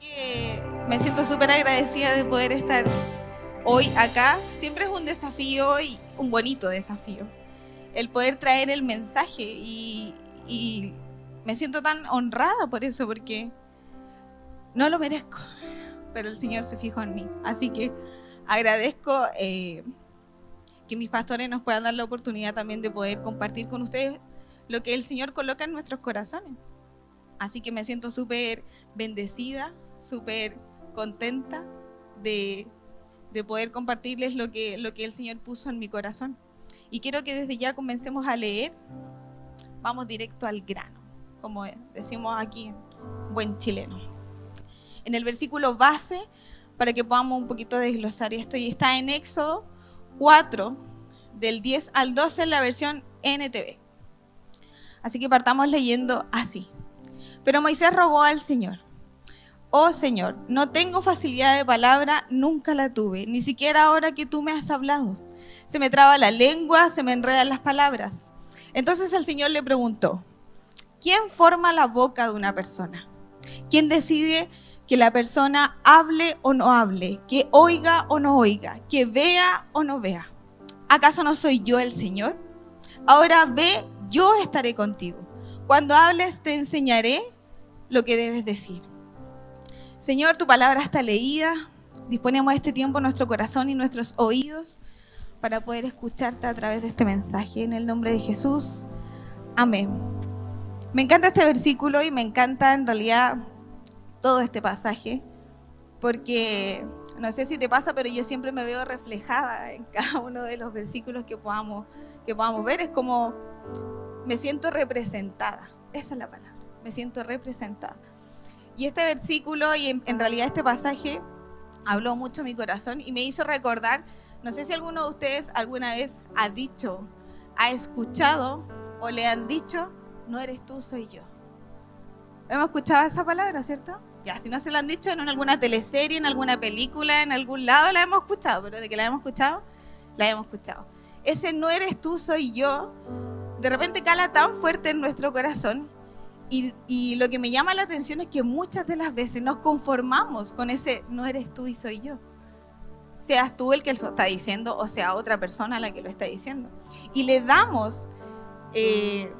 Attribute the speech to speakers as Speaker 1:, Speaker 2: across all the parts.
Speaker 1: que me siento súper agradecida de poder estar hoy acá. Siempre es un desafío y un bonito desafío. El poder traer el mensaje y, me siento tan honrada por eso, porque no lo merezco, pero el Señor se fijó en mí. Así que agradezco eh, que mis pastores nos puedan dar la oportunidad también de poder compartir con ustedes lo que el Señor coloca en nuestros corazones. Así que me siento súper bendecida, súper contenta de, de, poder compartirles lo que, lo que el Señor puso en mi corazón. Y quiero que desde ya comencemos a leer. Vamos directo al grano, como decimos aquí en buen chileno. En el versículo base, para que podamos un poquito desglosar esto, y está en Éxodo 4, del 10 al 12 en la versión NTV. Así que partamos leyendo así. Pero Moisés rogó al Señor, oh Señor, no tengo facilidad de palabra, nunca la tuve, ni siquiera ahora que tú me has hablado. Se me traba la lengua, se me enredan las palabras. Entonces el Señor le preguntó, ¿quién forma la boca de una persona? ¿Quién decide que la persona hable o no hable, que oiga o no oiga, que vea o no vea? ¿Acaso no soy yo el Señor? Ahora ve, yo estaré contigo. Cuando hables te enseñaré lo que debes decir. Señor, tu palabra está leída. Disponemos este tiempo nuestro corazón y nuestros oídos para poder escucharte a través de este mensaje. En el nombre de Jesús. Amén. Me encanta este versículo y me encanta en realidad todo este pasaje porque no sé si te pasa, pero yo siempre me veo reflejada en cada uno de los versículos que podamos, que podamos ver. Es como me siento representada. Esa es la palabra. Me siento representada. Y este versículo y en, en realidad este pasaje habló mucho mi corazón y me hizo recordar, no sé si alguno de ustedes alguna vez ha dicho, ha escuchado o le han dicho, no eres tú, soy yo. Hemos escuchado esa palabra, ¿cierto? Ya, si no se la han dicho en alguna teleserie, en alguna película, en algún lado, la hemos escuchado, pero de que la hemos escuchado, la hemos escuchado. Ese no eres tú, soy yo, de repente cala tan fuerte en nuestro corazón y, y, lo que me llama la atención es que muchas de las veces nos conformamos con ese no eres tú y soy yo. Seas tú el que lo está diciendo o sea otra persona la que lo está diciendo. Y le damos eh,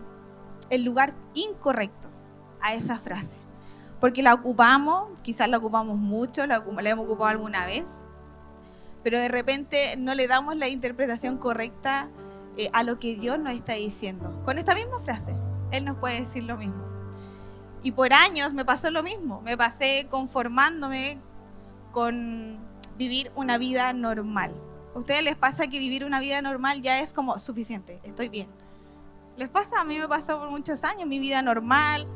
Speaker 1: el lugar incorrecto a esa frase porque la ocupamos, quizás la ocupamos mucho, la, la, hemos ocupado alguna vez, pero de repente no le damos la interpretación correcta eh, a lo que Dios nos está diciendo. Con esta misma frase, Él nos puede decir lo mismo. Y por años me pasó lo mismo, me pasé conformándome con vivir una vida normal. ¿A ustedes les pasa que vivir una vida normal ya es como suficiente, estoy bien? ¿Les pasa? A mí me pasó por muchos años, mi vida normal,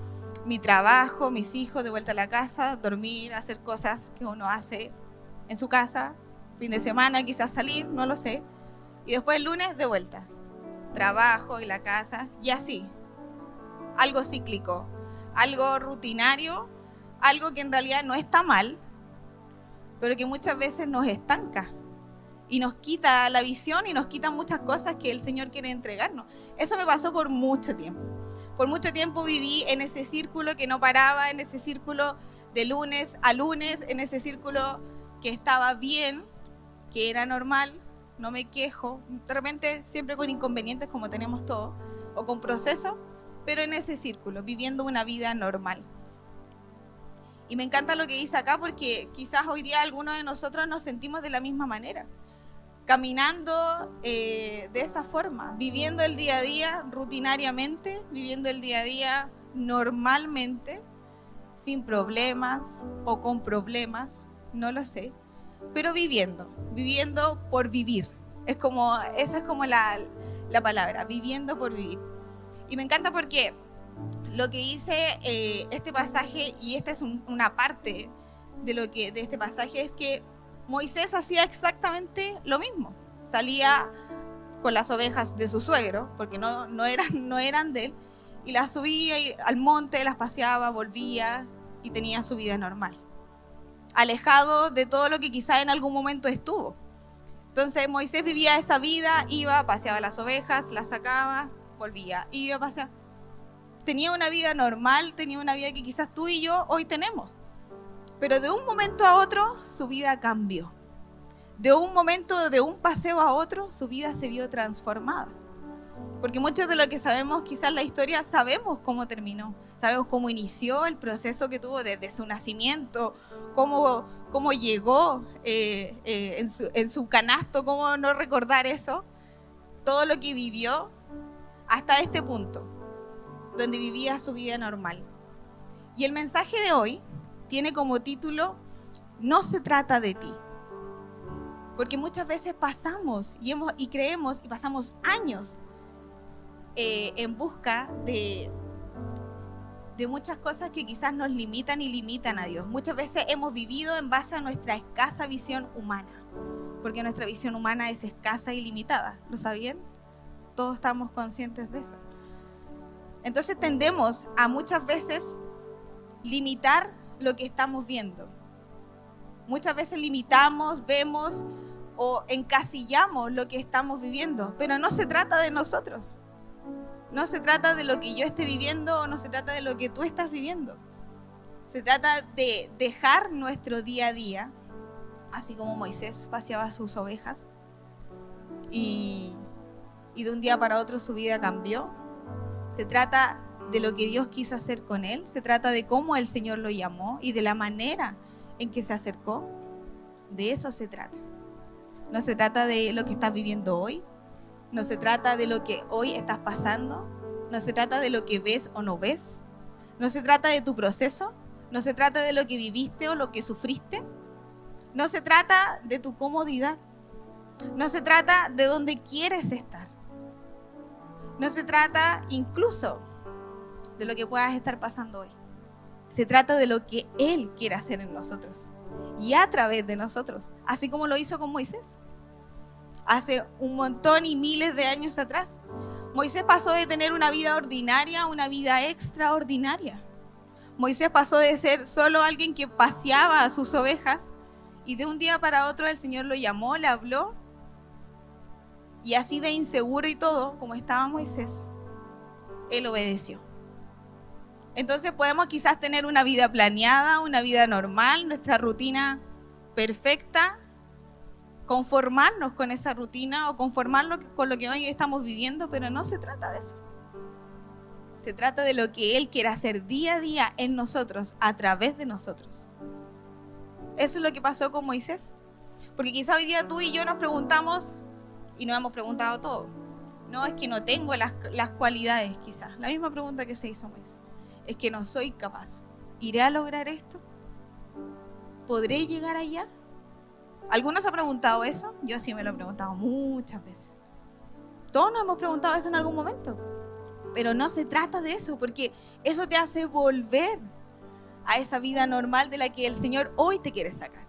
Speaker 1: mi trabajo, mis hijos, de vuelta a la casa, dormir, hacer cosas que uno hace en su casa, fin de semana quizás salir, no lo sé. Y después el lunes de vuelta. Trabajo y la casa y así. Algo cíclico, algo rutinario, algo que en realidad no está mal, pero que muchas veces nos estanca y nos quita la visión y nos quita muchas cosas que el Señor quiere entregarnos. Eso me pasó por mucho tiempo. Por mucho tiempo viví en ese círculo que no paraba, en ese círculo de lunes a lunes, en ese círculo que estaba bien, que era normal, no me quejo, de repente siempre con inconvenientes como tenemos todos, o con procesos, pero en ese círculo, viviendo una vida normal. Y me encanta lo que dice acá porque quizás hoy día algunos de nosotros nos sentimos de la misma manera caminando eh, de esa forma, viviendo el día a día rutinariamente, viviendo el día a día normalmente, sin problemas o con problemas, no lo sé, pero viviendo, viviendo por vivir. Es como, esa es como la, la palabra, viviendo por vivir. Y me encanta porque lo que dice eh, este pasaje, y esta es un, una parte de, lo que, de este pasaje, es que Moisés hacía exactamente lo mismo. Salía con las ovejas de su suegro, porque no, no, eran, no eran de él, y las subía al monte, las paseaba, volvía y tenía su vida normal. Alejado de todo lo que quizá en algún momento estuvo. Entonces Moisés vivía esa vida, iba, paseaba las ovejas, las sacaba, volvía, iba, paseaba. Tenía una vida normal, tenía una vida que quizás tú y yo hoy tenemos Pero de un momento a otro su vida cambió. De un momento, de un paseo a otro, su vida se vio transformada. Porque muchos de lo que sabemos, quizás la historia, sabemos cómo terminó, sabemos cómo inició el proceso que tuvo desde su nacimiento, cómo, cómo llegó eh, eh, en, su, en su canasto, cómo no recordar eso, todo lo que vivió hasta este punto, donde vivía su vida normal. Y el mensaje de hoy tiene como título, No se trata de ti. Porque muchas veces pasamos y, creemos y pasamos años eh, en busca de, de muchas cosas que quizás nos limitan y limitan a Dios. Muchas veces hemos vivido en base a nuestra escasa visión humana, porque nuestra visión humana es escasa y limitada. ¿Lo sabían? Todos estamos conscientes de eso. Entonces tendemos a muchas veces limitar lo que estamos viendo. Muchas veces limitamos, vemos o encasillamos lo que estamos viviendo, pero no se trata de nosotros. No se trata de lo que yo esté viviendo o no se trata de lo que tú estás viviendo. Se trata de dejar nuestro día a día, así como Moisés paseaba sus ovejas y, y de un día para otro su vida cambió. Se trata de lo que Dios quiso hacer con él, se trata de cómo el Señor lo llamó y de la manera en que se acercó. De eso se trata. No se trata de lo que estás viviendo hoy, no se trata de lo que hoy estás pasando. No se trata de lo que ves o no ves. No se trata de tu proceso. No se trata de lo que viviste o lo que sufriste. No se trata de tu comodidad. No se trata de dónde quieres estar. No se trata incluso de lo que puedas estar pasando hoy. Se trata de lo que Él quiere hacer en nosotros y a través de nosotros, así como lo hizo con Moisés hace un montón y miles de años atrás. Moisés pasó de tener una vida ordinaria a una vida extraordinaria. Moisés pasó de ser solo alguien que paseaba a sus ovejas y de un día para otro el Señor lo llamó, le habló y así de inseguro y todo, como estaba Moisés, él obedeció. Entonces podemos quizás tener una vida planeada, una vida normal, nuestra rutina perfecta, conformarnos con esa rutina o conformarnos con lo que hoy estamos viviendo, pero no se trata de eso. Se trata de lo que Él quiere hacer día a día en nosotros, a través de nosotros. Eso es lo que pasó con Moisés. Porque quizá hoy día tú y yo nos preguntamos, y nos hemos preguntado todo, no es que no tengo las, las cualidades quizás, la misma pregunta que se hizo Moisés, es que no soy capaz. ¿Iré a lograr esto? ¿Podré llegar allá? ¿Algunos se ha preguntado eso? Yo sí me lo he preguntado muchas veces. Todos nos hemos preguntado eso en algún momento. Pero no se trata de eso, porque eso te hace volver a esa vida normal de la que el Señor hoy te quiere sacar.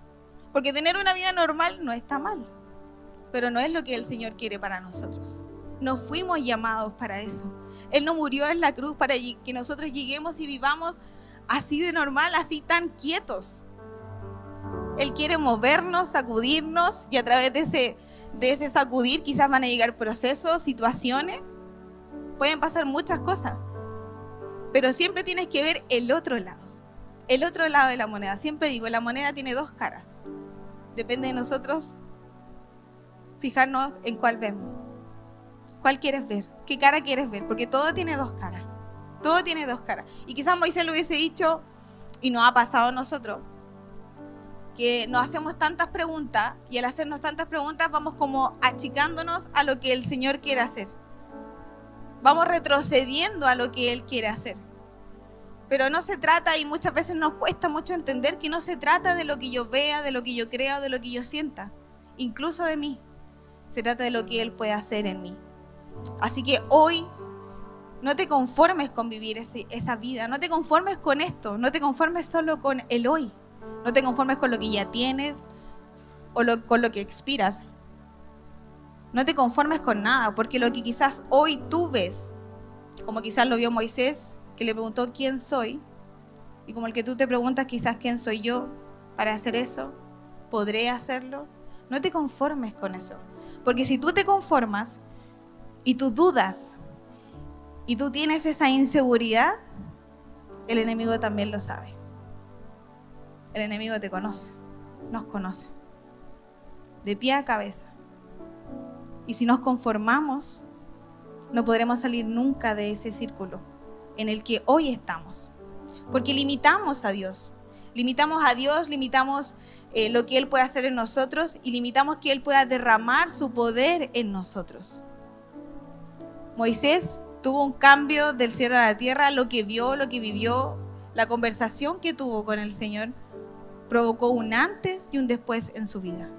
Speaker 1: Porque tener una vida normal no está mal, pero no es lo que el Señor quiere para nosotros. No fuimos llamados para eso. Él no murió en la cruz para que nosotros lleguemos y vivamos así de normal, así tan quietos. Él quiere movernos, sacudirnos y a través de ese, de ese sacudir quizás van a llegar procesos, situaciones. Pueden pasar muchas cosas. Pero siempre tienes que ver el otro lado. El otro lado de la moneda. Siempre digo, la moneda tiene dos caras. Depende de nosotros fijarnos en cuál vemos. ¿Cuál quieres ver? ¿Qué cara quieres ver? Porque todo tiene dos caras. Todo tiene dos caras. Y quizás Moisés lo hubiese dicho y no ha pasado a nosotros que nos hacemos tantas preguntas y al hacernos tantas preguntas vamos como achicándonos a lo que el Señor quiere hacer. Vamos retrocediendo a lo que Él quiere hacer. Pero no se trata, y muchas veces nos cuesta mucho entender que no se trata de lo que yo vea, de lo que yo crea, de lo que yo sienta, incluso de mí. Se trata de lo que Él puede hacer en mí. Así que hoy no te conformes con vivir esa vida, no te conformes con esto, no te conformes solo con el hoy. No te conformes con lo que ya tienes o con lo que expiras. No te conformes con nada, porque lo que quizás hoy tú ves, como quizás lo vio Moisés, que le preguntó quién soy, y como el que tú te preguntas quizás quién soy yo para hacer eso, ¿podré hacerlo? No te conformes con eso, porque si tú te conformas y tú dudas y tú tienes esa inseguridad, el enemigo también lo sabe. El enemigo te conoce, nos conoce, de pie a cabeza. Y si nos conformamos, no podremos salir nunca de ese círculo en el que hoy estamos. Porque limitamos a Dios. Limitamos a Dios, limitamos eh, lo que Él puede hacer en nosotros y limitamos que Él pueda derramar su poder en nosotros. Moisés tuvo un cambio del cielo a la tierra, lo que vio, lo que vivió, la conversación que tuvo con el Señor, provocó un antes y un después en su vida.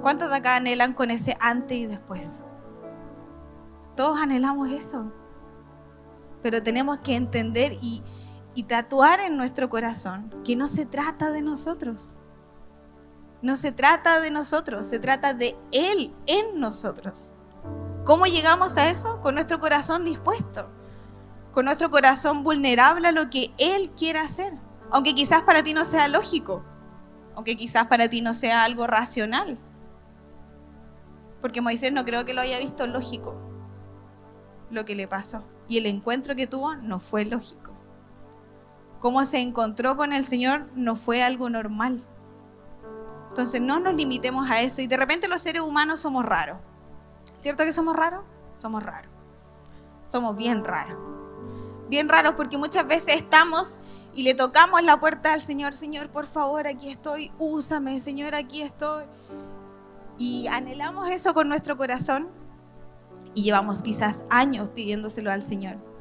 Speaker 1: ¿Cuántos de acá anhelan con ese antes y después? Todos anhelamos eso. Pero tenemos que entender y, y tatuar en nuestro corazón que no se trata de nosotros. No se trata de nosotros, se trata de Él en nosotros. ¿Cómo llegamos a eso? Con nuestro corazón dispuesto, con nuestro corazón vulnerable a lo que Él quiere hacer. Aunque quizás para ti no sea lógico, aunque quizás para ti no sea algo racional. Porque Moisés no creo que lo haya visto lógico lo que le pasó. Y el encuentro que tuvo no fue lógico. Cómo se encontró con el Señor no fue algo normal. Entonces no nos limitemos a eso. Y de repente los seres humanos somos raros. ¿Cierto que somos raros? Somos raros. Somos bien raros. Bien raros porque muchas veces estamos y le tocamos la puerta al Señor. Señor, por favor, aquí estoy. Úsame, Señor, aquí estoy. Y anhelamos eso con nuestro corazón y llevamos quizás años pidiéndoselo al Señor.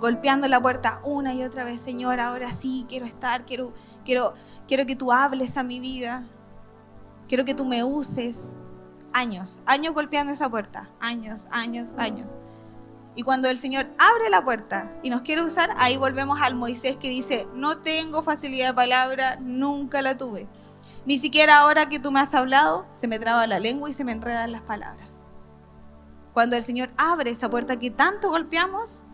Speaker 1: Golpeando la puerta una y otra vez, Señor, ahora sí quiero estar, quiero, quiero, quiero que tú hables a mi vida, quiero que tú me uses. Años, años golpeando esa puerta, años, años, años. Y cuando el Señor abre la puerta y nos quiere usar, ahí volvemos al Moisés que dice, no tengo facilidad de palabra, nunca la tuve. Ni siquiera ahora que tú me has hablado, se me traba la lengua y se me enredan las palabras. Cuando el Señor abre esa puerta que tanto golpeamos,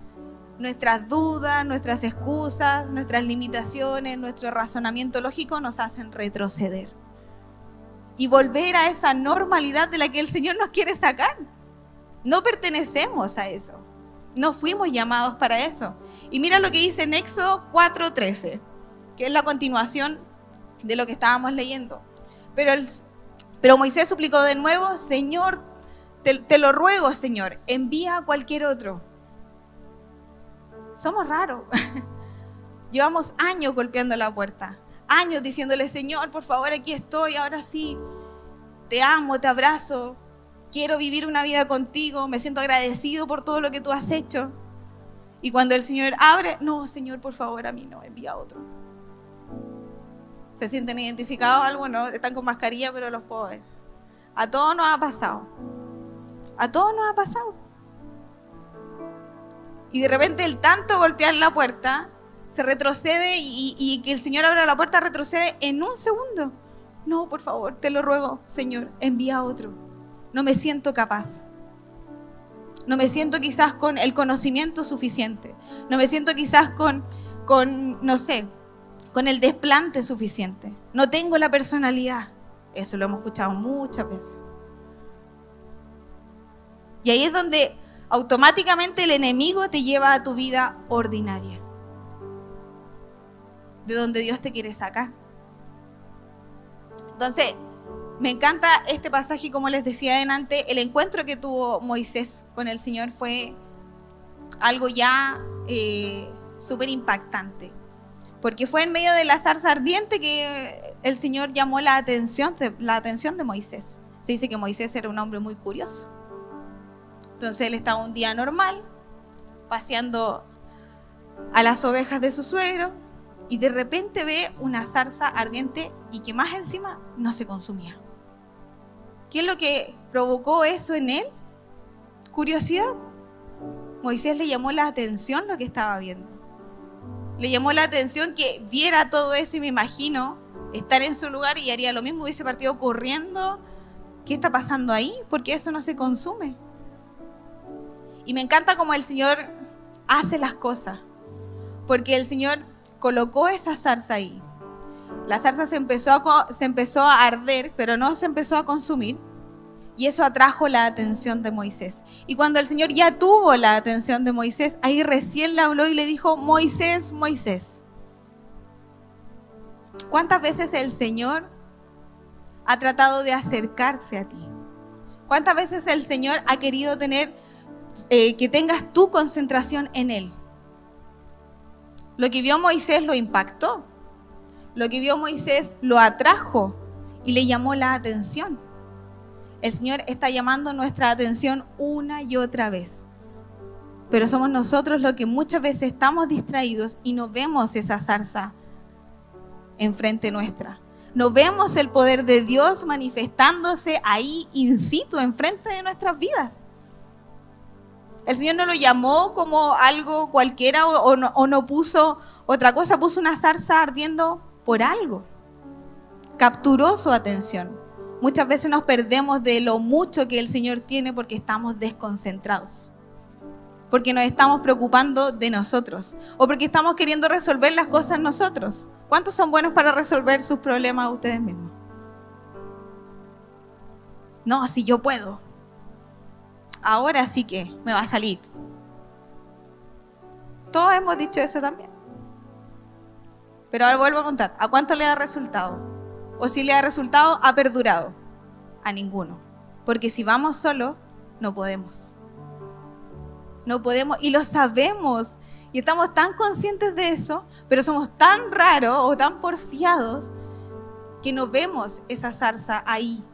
Speaker 1: nuestras dudas, nuestras excusas, nuestras limitaciones, nuestro razonamiento lógico nos hacen retroceder. Y volver a esa normalidad de la que el Señor nos quiere sacar. No pertenecemos a eso. No fuimos llamados para eso. Y mira lo que dice en Éxodo 4:13, que es la continuación de lo que estábamos leyendo. Pero, pero Moisés suplicó de nuevo, Señor, te, lo ruego, Señor, envía a cualquier otro. Somos raros. Llevamos años golpeando la puerta, años diciéndole, Señor, por favor, aquí estoy, ahora sí, te amo, te abrazo, quiero vivir una vida contigo, me siento agradecido por todo lo que tú has hecho. Y cuando el Señor abre, no, Señor, por favor, a mí no, envía a otro. ¿Se sienten identificados algunos? Están con mascarilla, pero los puedo ver. A todos nos ha pasado. A todos nos ha pasado. Y de repente el tanto golpear la puerta se retrocede y, que el Señor abra la puerta retrocede en un segundo. No, por favor, te lo ruego, Señor, envía a otro. No me siento capaz. No me siento quizás con el conocimiento suficiente. No me siento quizás con, con no sé, con el desplante suficiente. No tengo la personalidad. Eso lo hemos escuchado muchas veces. Y ahí es donde automáticamente el enemigo te lleva a tu vida ordinaria. De donde Dios te quiere sacar. Entonces, me encanta este pasaje, como les decía adelante, el encuentro que tuvo Moisés con el Señor fue algo ya eh, súper impactante. Porque fue en medio de la zarza ardiente que el Señor llamó la atención, la atención de Moisés. Se dice que Moisés era un hombre muy curioso. Entonces él estaba un día normal, paseando a las ovejas de su suegro, y de repente ve una zarza ardiente y que más encima no se consumía. ¿Qué es lo que provocó eso en él? Curiosidad. Moisés le llamó la atención lo que estaba viendo. Le llamó la atención que viera todo eso y me imagino estar en su lugar y haría lo mismo, hubiese partido corriendo. ¿Qué está pasando ahí? Porque eso no se consume. Y me encanta cómo el Señor hace las cosas. Porque el Señor colocó esa zarza ahí. La zarza se empezó, a, se empezó a arder, pero no se empezó a consumir. Y eso atrajo la atención de Moisés. Y cuando el Señor ya tuvo la atención de Moisés, ahí recién le habló y le dijo, Moisés, Moisés. ¿Cuántas veces el Señor ha tratado de acercarse a ti? ¿Cuántas veces el Señor ha querido tener eh, que tengas tu concentración en Él? Lo que vio Moisés lo impactó. Lo que vio Moisés lo atrajo y le llamó la atención. El Señor está llamando nuestra atención una y otra vez. Pero somos nosotros los que muchas veces estamos distraídos y no vemos esa zarza enfrente nuestra. No vemos el poder de Dios manifestándose ahí in situ, enfrente de nuestras vidas. El Señor no lo llamó como algo cualquiera o, no, no puso otra cosa, puso una zarza ardiendo por algo. Capturó su atención. Muchas veces nos perdemos de lo mucho que el Señor tiene porque estamos desconcentrados. Porque nos estamos preocupando de nosotros. O porque estamos queriendo resolver las cosas nosotros. ¿Cuántos son buenos para resolver sus problemas ustedes mismos? No, si yo puedo ahora sí que me va a salir. Todos hemos dicho eso también. Pero ahora vuelvo a contar, ¿a cuánto le ha resultado? O si le ha resultado, ha perdurado. A ninguno. Porque si vamos solo, no podemos. No podemos y lo sabemos. Y estamos tan conscientes de eso, pero somos tan raros o tan porfiados que no vemos esa zarza ahí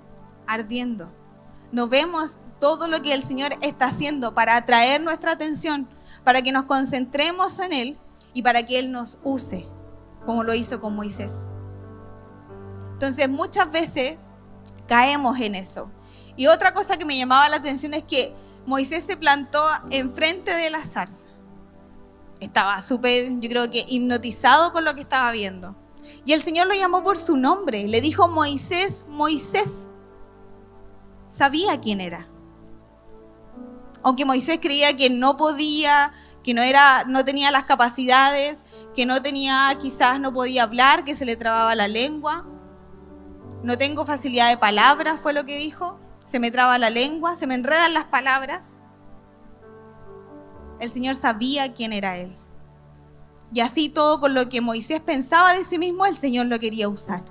Speaker 1: ardiendo. No vemos todo lo que el Señor está haciendo para atraer nuestra atención, para que nos concentremos en Él y para que Él nos use, como lo hizo con Moisés. Entonces muchas veces caemos en eso. Y otra cosa que me llamaba la atención es que Moisés se plantó enfrente de la zarza. Estaba súper, yo creo que hipnotizado con lo que estaba viendo. Y el Señor lo llamó por su nombre. Le dijo Moisés, Moisés. Sabía quién era aunque Moisés creía que no podía, que no, era, no tenía las capacidades, que no tenía, quizás no podía hablar, que se le trababa la lengua. No tengo facilidad de palabras, fue lo que dijo. Se me traba la lengua, se me enredan las palabras. El Señor sabía quién era Él. Y así todo con lo que Moisés pensaba de sí mismo, el Señor lo quería usar.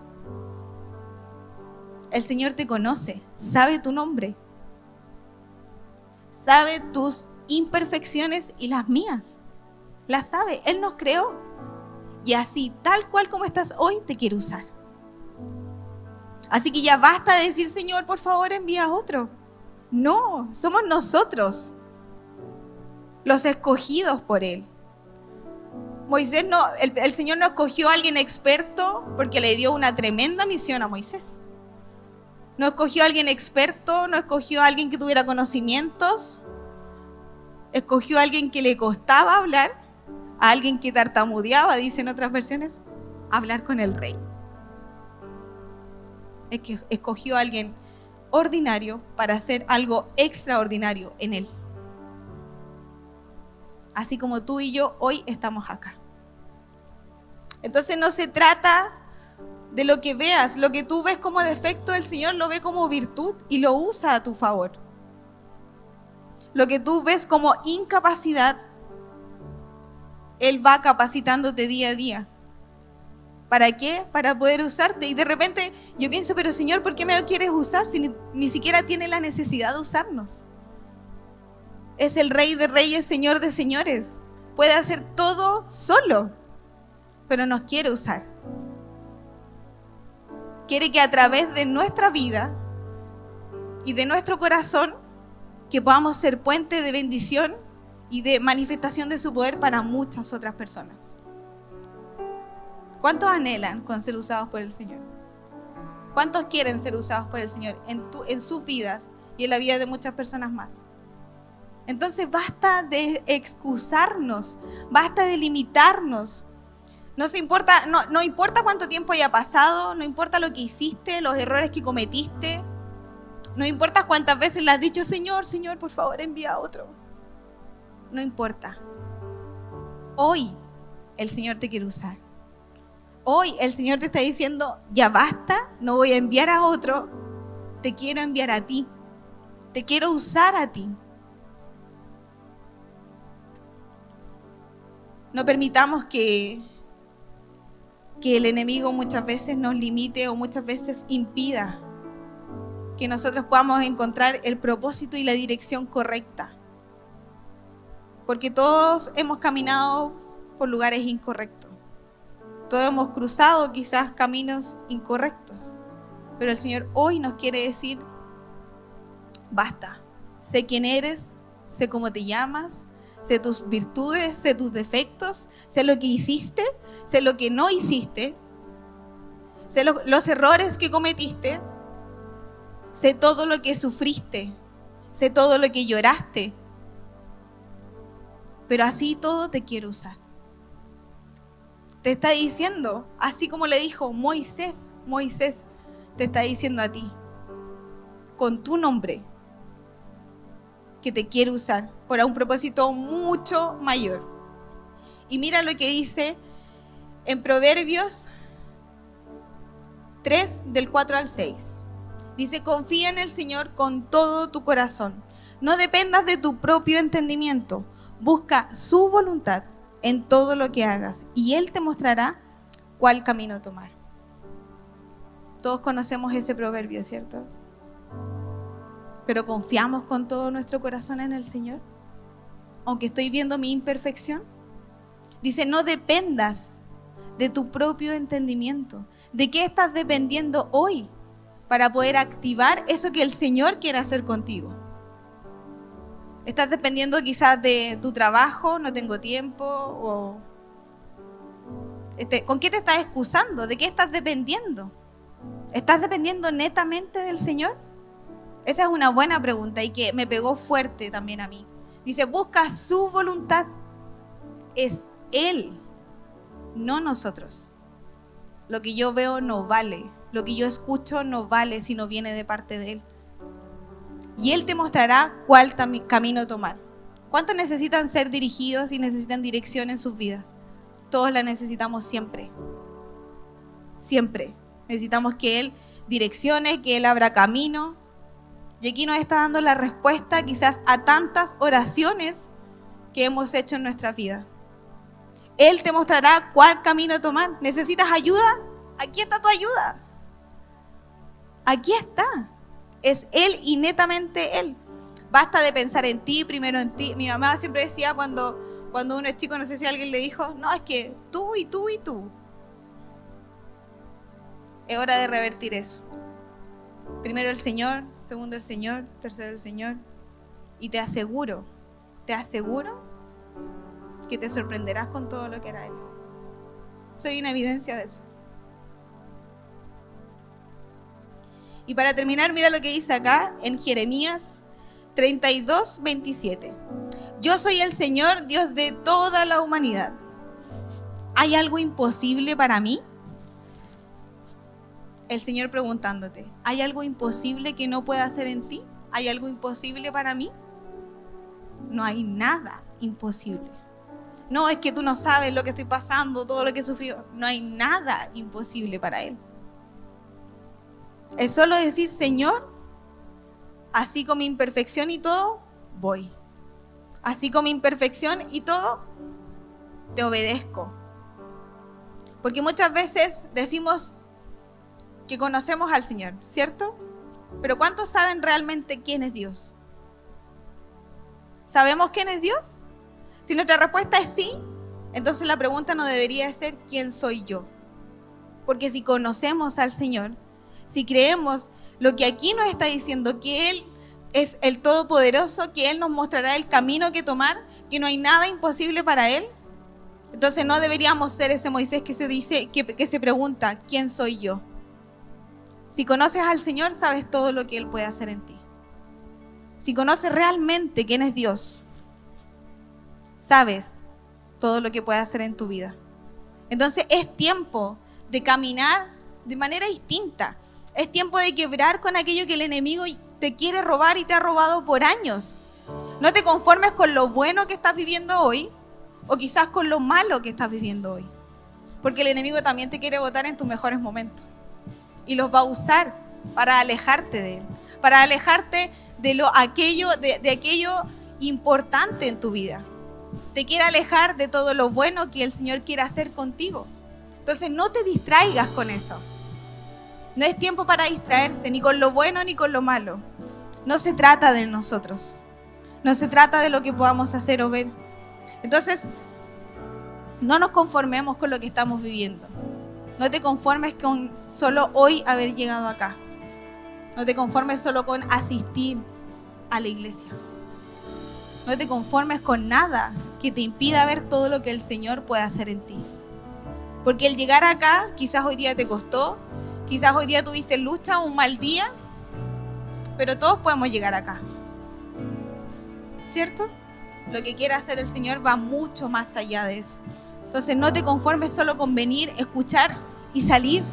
Speaker 1: El Señor te conoce, sabe tu nombre sabe tus imperfecciones y las mías. Las sabe, Él nos creó. Y así, tal cual como estás hoy, te quiere usar. Así que ya basta de decir, Señor, por favor, envía a otro. No, somos nosotros los escogidos por Él. Moisés no, el, el, Señor no escogió a alguien experto porque le dio una tremenda misión a Moisés. No escogió a alguien experto, no escogió a alguien que tuviera conocimientos. Escogió a alguien que le costaba hablar, a alguien que tartamudeaba, dicen otras versiones, hablar con el rey. Es que escogió a alguien ordinario para hacer algo extraordinario en él. Así como tú y yo hoy estamos acá. Entonces no se trata de lo que veas. Lo que tú ves como defecto, el Señor lo ve como virtud y lo usa a tu favor. Lo que tú ves como incapacidad, Él va capacitándote día a día. ¿Para qué? Para poder usarte. Y de repente yo pienso, pero Señor, ¿por qué me quieres usar si ni, ni siquiera tiene la necesidad de usarnos? Es el Rey de Reyes, Señor de Señores. Puede hacer todo solo, pero nos quiere usar quiere que a través de nuestra vida y de nuestro corazón, que podamos ser puente de bendición y de manifestación de su poder para muchas otras personas. ¿Cuántos anhelan con ser usados por el Señor? ¿Cuántos quieren ser usados por el Señor en, en sus vidas y en la vida de muchas personas más? Entonces basta de excusarnos, basta de limitarnos, no, importa, no, importa cuánto tiempo haya pasado, no importa lo que hiciste, los errores que cometiste, no importa cuántas veces le has dicho, Señor, Señor, por favor envía a otro. No importa. Hoy el Señor te quiere usar. Hoy el Señor te está diciendo, ya basta, no voy a enviar a otro, te quiero enviar a ti. Te quiero usar a ti. No permitamos que que el enemigo muchas veces nos limite o muchas veces impida que nosotros podamos encontrar el propósito y la dirección correcta. Porque todos hemos caminado por lugares incorrectos. Todos hemos cruzado quizás caminos incorrectos. Pero el Señor hoy nos quiere decir, basta, sé quién eres, sé cómo te llamas, sé tus virtudes, sé tus defectos, sé lo que hiciste, sé lo que no hiciste, sé los errores que cometiste, sé todo lo que sufriste, sé todo lo que lloraste, pero así todo te quiero usar. Te está diciendo, así como le dijo Moisés, Moisés, te está diciendo a ti, con tu nombre, que te quiere usar para un propósito mucho mayor. Y mira lo que dice en Proverbios 3 del 4 al 6. Dice, confía en el Señor con todo tu corazón. No dependas de tu propio entendimiento. Busca su voluntad en todo lo que hagas y Él te mostrará cuál camino tomar. Todos conocemos ese proverbio, ¿cierto? Pero confiamos con todo nuestro corazón en el Señor, aunque estoy viendo mi imperfección. Dice, no dependas de tu propio entendimiento. ¿De qué estás dependiendo hoy para poder activar eso que el Señor quiere hacer contigo? ¿Estás dependiendo quizás de tu trabajo? ¿No tengo tiempo? O... Este, ¿Con qué te estás excusando? ¿De qué estás dependiendo? ¿Estás dependiendo netamente del Señor? Esa es una buena pregunta y que me pegó fuerte también a mí. Dice, busca su voluntad. Es Él, no nosotros. Lo que yo veo no vale. Lo que yo escucho no vale si no viene de parte de Él. Y Él te mostrará cuál camino tomar. ¿Cuántos necesitan ser dirigidos y necesitan dirección en sus vidas? Todos la necesitamos siempre. Siempre. Necesitamos que Él direccione, que Él abra camino, y aquí nos está dando la respuesta quizás a tantas oraciones que hemos hecho en nuestra vida. Él te mostrará cuál camino tomar. ¿Necesitas ayuda? Aquí está tu ayuda. Aquí está. Es Él y netamente Él. Basta de pensar en ti, primero en ti. Mi mamá siempre decía cuando, cuando uno es chico, no sé si alguien le dijo, no, es que tú y tú y tú. Es hora de revertir eso. Primero el Señor, segundo el Señor, tercero el Señor. Y te aseguro, te aseguro que te sorprenderás con todo lo que hará Él. Soy una evidencia de eso. Y para terminar, mira lo que dice acá en Jeremías 32, 27. Yo soy el Señor, Dios de toda la humanidad. ¿Hay algo imposible para mí? El Señor preguntándote, ¿hay algo imposible que no pueda hacer en ti? ¿Hay algo imposible para mí? No hay nada imposible. No, es que tú no sabes lo que estoy pasando, todo lo que he sufrido. No hay nada imposible para Él. Es solo decir, Señor, así con mi imperfección y todo, voy. Así con mi imperfección y todo, te obedezco. Porque muchas veces decimos, que conocemos al Señor, ¿cierto? Pero ¿cuántos saben realmente quién es Dios? ¿Sabemos quién es Dios? Si nuestra respuesta es sí, entonces la pregunta no debería ser ¿quién soy yo? Porque si conocemos al Señor, si creemos lo que aquí nos está diciendo, que Él es el Todopoderoso, que Él nos mostrará el camino que tomar, que no hay nada imposible para Él, entonces no deberíamos ser ese Moisés que se dice, que, que se pregunta, ¿quién soy yo? Si conoces al Señor, sabes todo lo que Él puede hacer en ti. Si conoces realmente quién es Dios, sabes todo lo que puede hacer en tu vida. Entonces es tiempo de caminar de manera distinta. Es tiempo de quebrar con aquello que el enemigo te quiere robar y te ha robado por años. No te conformes con lo bueno que estás viviendo hoy o quizás con lo malo que estás viviendo hoy. Porque el enemigo también te quiere votar en tus mejores momentos y los va a usar para alejarte de Él, para alejarte de, lo, aquello, de, aquello importante en tu vida. Te quiere alejar de todo lo bueno que el Señor quiere hacer contigo. Entonces no te distraigas con eso. No es tiempo para distraerse, ni con lo bueno ni con lo malo. No se trata de nosotros. No se trata de lo que podamos hacer o ver. Entonces, no nos conformemos con lo que estamos viviendo. No te conformes con solo hoy haber llegado acá. No te conformes solo con asistir a la iglesia. No te conformes con nada que te impida ver todo lo que el Señor puede hacer en ti. Porque el llegar acá quizás hoy día te costó, quizás hoy día tuviste lucha, un mal día, pero todos podemos llegar acá. ¿Cierto? Lo que quiere hacer el Señor va mucho más allá de eso. Entonces no te conformes solo con venir, escuchar y salir.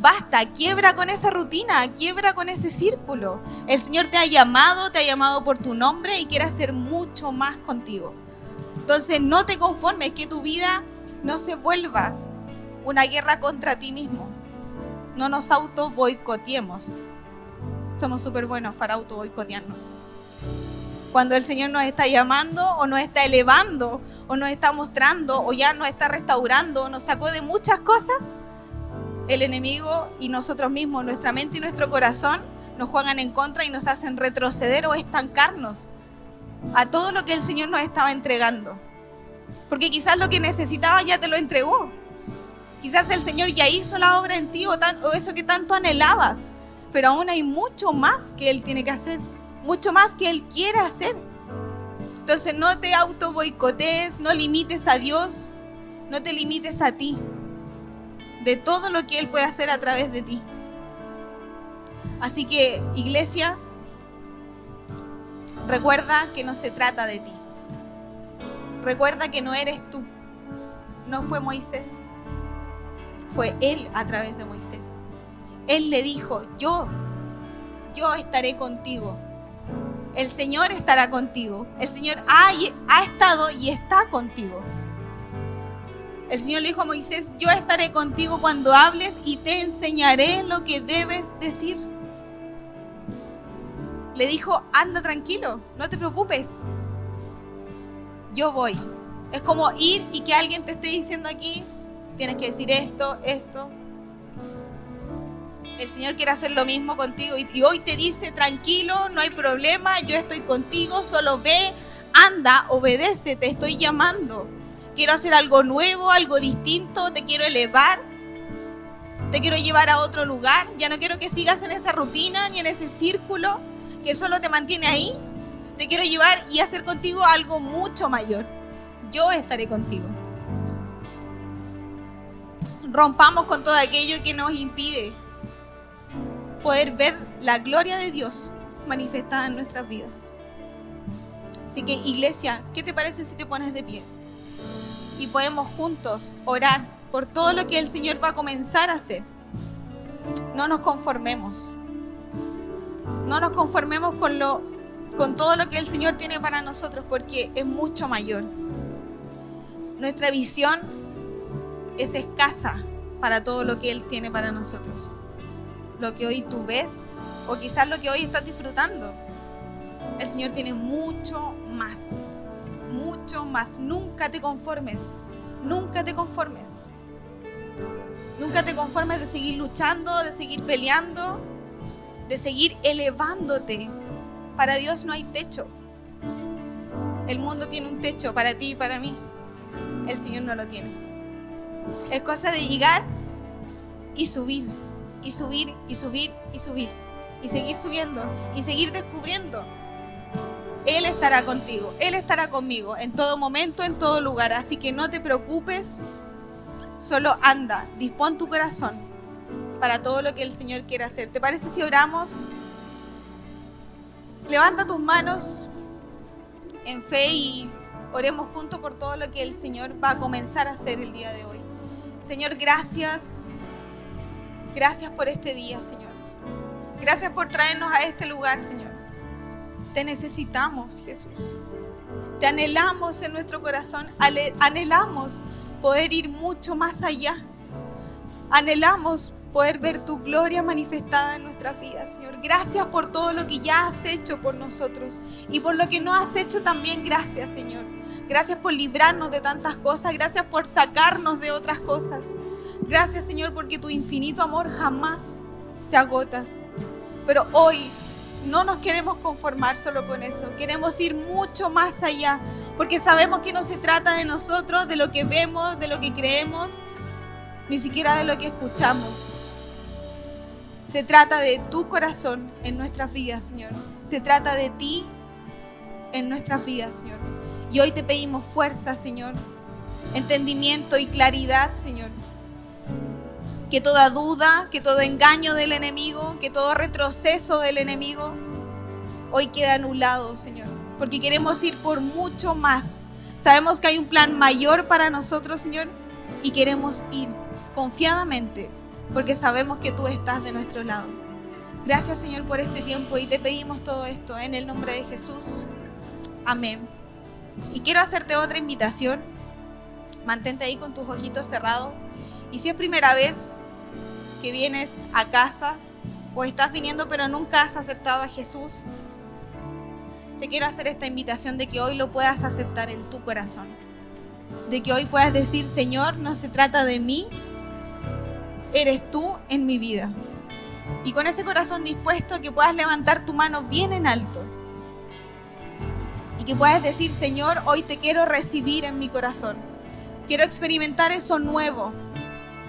Speaker 1: Basta, quiebra con esa rutina, quiebra con ese círculo. El Señor te ha llamado, te ha llamado por tu nombre y quiere hacer mucho más contigo. Entonces no te conformes que tu vida no se vuelva una guerra contra ti mismo. No nos auto boicoteemos. Somos súper buenos para auto boicotearnos. Cuando el Señor nos está llamando o nos está elevando o nos está mostrando o ya nos está restaurando, nos sacó de muchas cosas, el enemigo y nosotros mismos, nuestra mente y nuestro corazón, nos juegan en contra y nos hacen retroceder o estancarnos a todo lo que el Señor nos estaba entregando. Porque quizás lo que necesitaba ya te lo entregó. Quizás el Señor ya hizo la obra en ti o, o eso que tanto anhelabas. Pero aún hay mucho más que Él tiene que hacer. Mucho más que Él quiere hacer. Entonces no te auto boicotees, no limites a Dios, no te limites a ti de todo lo que Él puede hacer a través de ti. Así que, iglesia, recuerda que no se trata de ti. Recuerda que no eres tú. No fue Moisés. Fue Él a través de Moisés. Él le dijo, yo, yo estaré contigo. El Señor estará contigo. El Señor ha, estado y está contigo. El Señor le dijo a Moisés, yo estaré contigo cuando hables y te enseñaré lo que debes decir. Le dijo, anda tranquilo, no te preocupes. Yo voy. Es como ir y que alguien te esté diciendo aquí, tienes que decir esto, esto. El Señor quiere hacer lo mismo contigo y, hoy te dice, tranquilo, no hay problema, yo estoy contigo, solo ve, anda, obedece, te estoy llamando quiero hacer algo nuevo, algo distinto, te quiero elevar, te quiero llevar a otro lugar, ya no quiero que sigas en esa rutina ni en ese círculo que solo te mantiene ahí, te quiero llevar y hacer contigo algo mucho mayor. Yo estaré contigo. Rompamos con todo aquello que nos impide poder ver la gloria de Dios manifestada en nuestras vidas. Así que iglesia, ¿qué te parece si te pones de pie? y podemos juntos orar por todo lo que el Señor va a comenzar a hacer. No nos conformemos. No nos conformemos con, lo, con todo lo que el Señor tiene para nosotros porque es mucho mayor. Nuestra visión es escasa para todo lo que Él tiene para nosotros. Lo que hoy tú ves o quizás lo que hoy estás disfrutando. El Señor tiene mucho más mucho más. Nunca te conformes. Nunca te conformes. Nunca te conformes de seguir luchando, de seguir peleando, de seguir elevándote. Para Dios no hay techo. El mundo tiene un techo para ti y para mí. El Señor no lo tiene. Es cosa de llegar y subir, y subir, y subir, y subir. Y seguir subiendo, y seguir descubriendo él estará contigo, Él estará conmigo en todo momento, en todo lugar. Así que no te preocupes, solo anda, dispón tu corazón para todo lo que el Señor quiere hacer. ¿Te parece si oramos? Levanta tus manos en fe y oremos juntos por todo lo que el Señor va a comenzar a hacer el día de hoy. Señor, gracias. Gracias por este día, Señor. Gracias por traernos a este lugar, Señor. Te necesitamos, Jesús. Te anhelamos en nuestro corazón. Anhelamos poder ir mucho más allá. Anhelamos poder ver tu gloria manifestada en nuestras vidas, Señor. Gracias por todo lo que ya has hecho por nosotros y por lo que no has hecho también. Gracias, Señor. Gracias por librarnos de tantas cosas. Gracias por sacarnos de otras cosas. Gracias Señor porque tu infinito amor jamás se agota. Pero hoy no nos queremos conformar solo con eso. Queremos ir mucho más allá. Porque sabemos que no se trata de nosotros, de lo que vemos, de lo que creemos, ni siquiera de lo que escuchamos. Se trata de tu corazón en nuestras vidas, Señor. Se trata de ti en nuestras vidas, Señor. Y hoy te pedimos fuerza, Señor. Entendimiento y claridad, Señor. Que toda duda, que todo engaño del enemigo, que todo retroceso del enemigo, hoy queda anulado, Señor. Porque queremos ir por mucho más. Sabemos que hay un plan mayor para nosotros, Señor. Y queremos ir confiadamente porque sabemos que tú estás de nuestro lado. Gracias Señor por este tiempo y te pedimos todo esto en el nombre de Jesús. Amén. Y quiero hacerte otra invitación. Mantente ahí con tus ojitos cerrados. Y si es primera vez que vienes a casa o estás viniendo pero nunca has aceptado a Jesús, te quiero hacer esta invitación de que hoy lo puedas aceptar en tu corazón. De que hoy puedas decir, Señor, no se trata de mí, eres tú en mi vida. Y con ese corazón dispuesto que puedas levantar tu mano bien en alto. Y que puedas decir, Señor, hoy te quiero recibir en mi corazón. Quiero experimentar eso nuevo.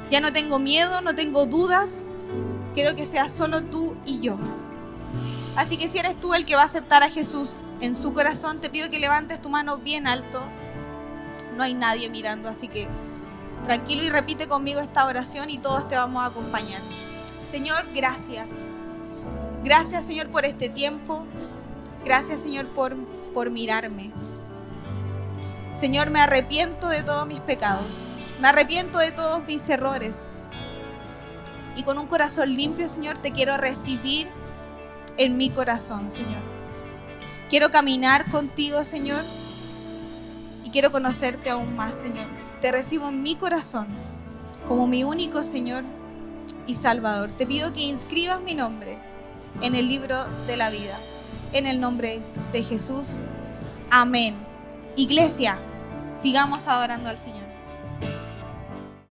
Speaker 1: Ya no tengo miedo, no tengo dudas. Quiero que sea solo tú y yo. Así que si eres tú el que va a aceptar a Jesús en su corazón, te pido que levantes tu mano bien alto. No hay nadie mirando, así que Tranquilo y repite conmigo esta oración y todos te vamos a acompañar. Señor, gracias. Gracias, Señor, por este tiempo. Gracias, Señor, por, por mirarme. Señor, me arrepiento de todos mis pecados. Me arrepiento de todos mis errores. Y con un corazón limpio, Señor, te quiero recibir en mi corazón, Señor. Quiero caminar contigo, Señor. Y quiero conocerte aún más, Señor te recibo en mi corazón como mi único Señor y Salvador. Te pido que inscribas mi nombre en el libro de la vida. En el nombre de Jesús. Amén. Iglesia, sigamos adorando al Señor.